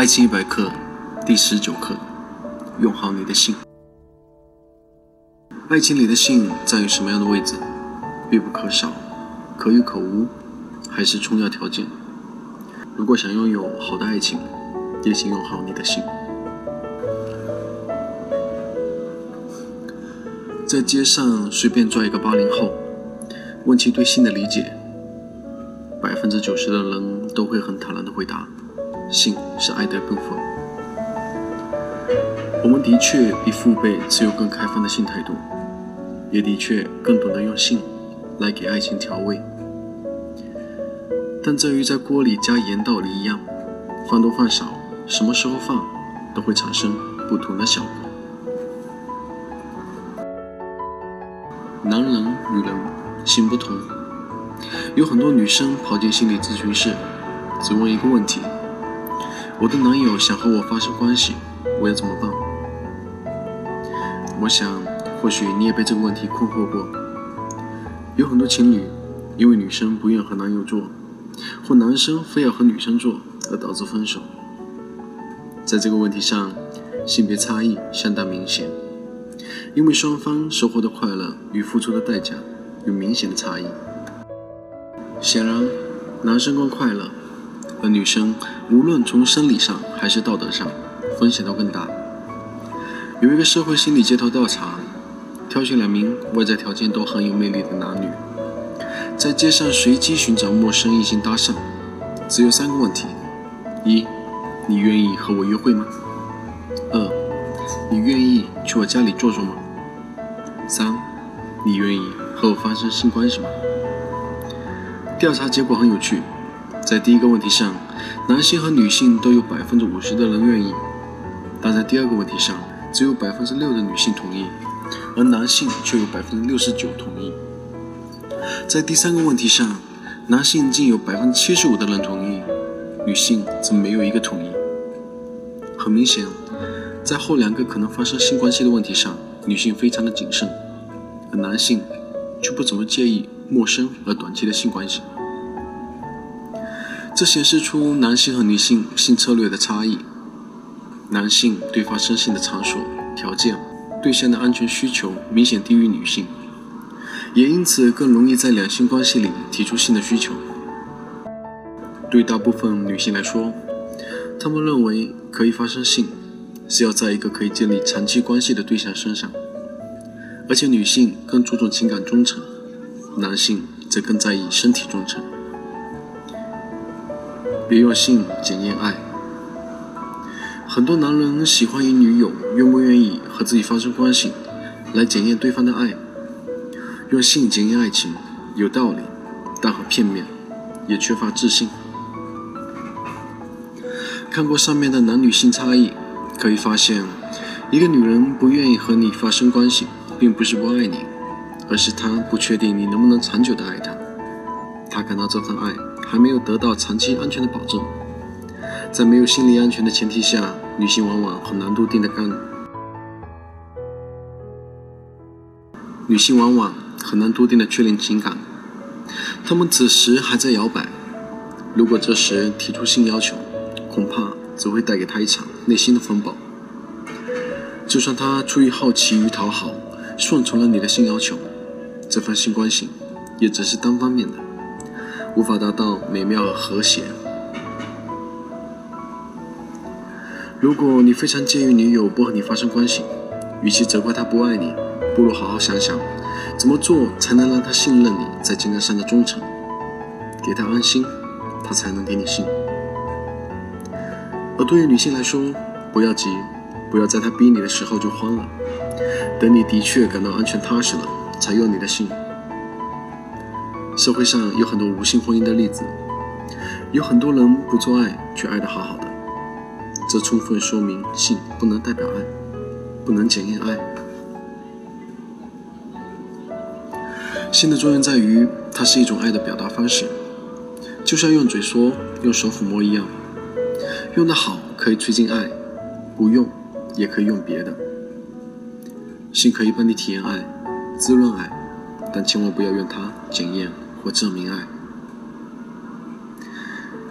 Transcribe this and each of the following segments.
爱情一百课第十九课：用好你的性。爱情里的性占有什么样的位置？必不可少，可有可无，还是充要条件？如果想拥有好的爱情，也请用好你的性。在街上随便抓一个八零后，问其对性的理解，百分之九十的人都会很坦然的回答。性是爱的部分。我们的确比父辈持有更开放的性态度，也的确更懂得用性来给爱情调味。但这与在锅里加盐道理一样，放多放少，什么时候放，都会产生不同的效果。男人、女人性不同，有很多女生跑进心理咨询室，只问一个问题。我的男友想和我发生关系，我要怎么办？我想，或许你也被这个问题困惑过。有很多情侣因为女生不愿和男友做，或男生非要和女生做，而导致分手。在这个问题上，性别差异相当明显，因为双方收获的快乐与付出的代价有明显的差异。显然，男生更快乐。而女生无论从生理上还是道德上，风险都更大。有一个社会心理街头调查，挑选两名外在条件都很有魅力的男女，在街上随机寻找陌生异性搭讪，只有三个问题：一，你愿意和我约会吗？二，你愿意去我家里坐坐吗？三，你愿意和我发生性关系吗？调查结果很有趣。在第一个问题上，男性和女性都有百分之五十的人愿意；但在第二个问题上，只有百分之六的女性同意，而男性却有百分之六十九同意。在第三个问题上，男性竟有百分之七十五的人同意，女性则没有一个同意。很明显，在后两个可能发生性关系的问题上，女性非常的谨慎，而男性却不怎么介意陌生而短期的性关系。这显示出男性和女性性策略的差异。男性对发生性的场所、条件、对象的安全需求明显低于女性，也因此更容易在两性关系里提出性的需求。对大部分女性来说，她们认为可以发生性是要在一个可以建立长期关系的对象身上，而且女性更注重情感忠诚，男性则更在意身体忠诚。别用性检验爱。很多男人喜欢以女友愿不愿意和自己发生关系来检验对方的爱。用性检验爱情有道理，但很片面，也缺乏自信。看过上面的男女性差异，可以发现，一个女人不愿意和你发生关系，并不是不爱你，而是她不确定你能不能长久的爱她。她感到这份爱。还没有得到长期安全的保证，在没有心理安全的前提下，女性往往很难笃定的干，女性往往很难笃定的确认情感，她们此时还在摇摆。如果这时提出性要求，恐怕只会带给她一场内心的风暴。就算她出于好奇与讨好，顺从了你的性要求，这份性关系也只是单方面的。无法达到美妙和谐。如果你非常介意女友不和你发生关系，与其责怪她不爱你，不如好好想想，怎么做才能让她信任你在情感上的忠诚，给她安心，她才能给你信。而对于女性来说，不要急，不要在她逼你的时候就慌了，等你的确感到安全踏实了，才用你的心。社会上有很多无性婚姻的例子，有很多人不做爱却爱得好好的，这充分说明性不能代表爱，不能检验爱。性的作用在于，它是一种爱的表达方式，就像用嘴说、用手抚摸一样，用得好可以促进爱，不用也可以用别的。性可以帮你体验爱、滋润爱，但千万不要用它检验。或证明爱，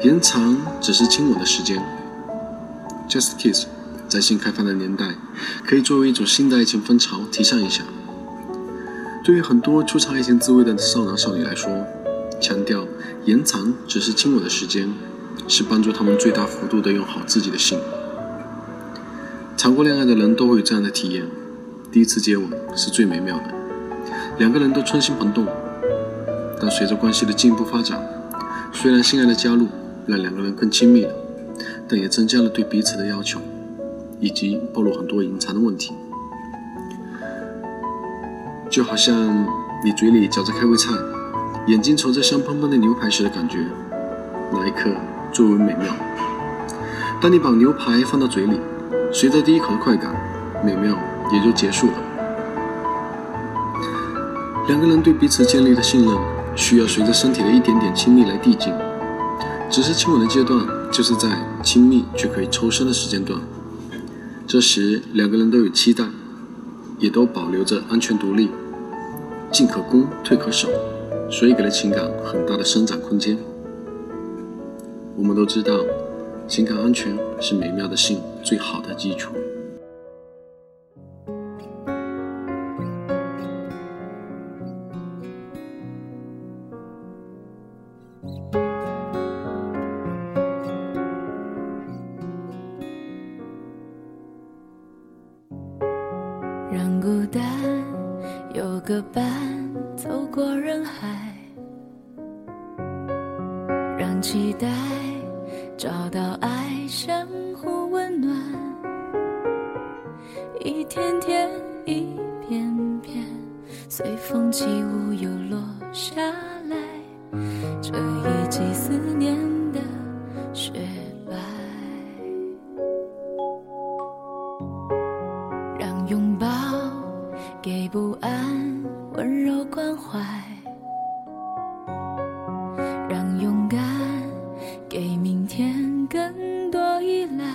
延长只是亲吻的时间，Just Kiss，在新开放的年代，可以作为一种新的爱情风潮提倡一下。对于很多初尝爱情滋味的少男少女来说，强调延长只是亲吻的时间，是帮助他们最大幅度的用好自己的性。谈过恋爱的人都会有这样的体验：第一次接吻是最美妙的，两个人都春心萌动。但随着关系的进一步发展，虽然性爱的加入让两个人更亲密了，但也增加了对彼此的要求，以及暴露很多隐藏的问题。就好像你嘴里嚼着开胃菜，眼睛瞅着香喷喷的牛排时的感觉，那一刻最为美妙。当你把牛排放到嘴里，随着第一口的快感，美妙也就结束了。两个人对彼此建立的信任，需要随着身体的一点点亲密来递进。只是亲吻的阶段，就是在亲密却可以抽身的时间段。这时，两个人都有期待。也都保留着安全独立，进可攻，退可守，所以给了情感很大的生长空间。我们都知道，情感安全是美妙的性最好的基础。让孤单有个伴，走过人海；让期待找到爱，相互温暖。一天天，一片片，随风起舞又落下来。温柔关怀；让勇敢给明天更多依赖。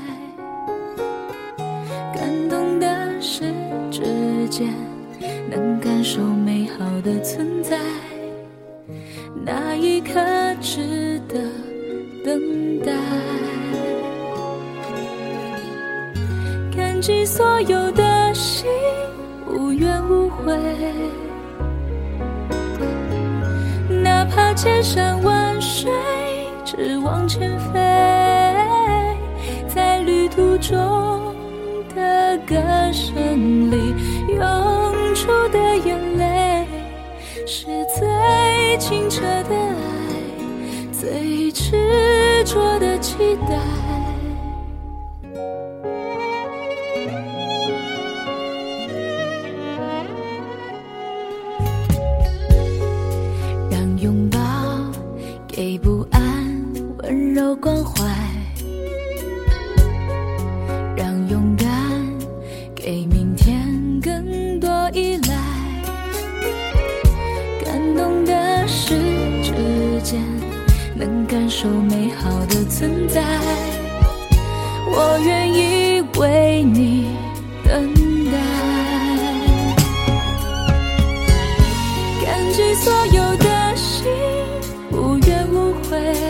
感动的是指尖能感受美好的存在，那一刻值得等待。感激所有的。心无怨无悔，千山万水，只往前飞。在旅途中的歌声里涌出的眼泪，是最清澈的爱，最执着的期待。让拥抱给不安温柔关怀，让勇敢给明天更多依赖。感动的是指尖能感受美好的存在。我愿意为你等待，感激所有的心怨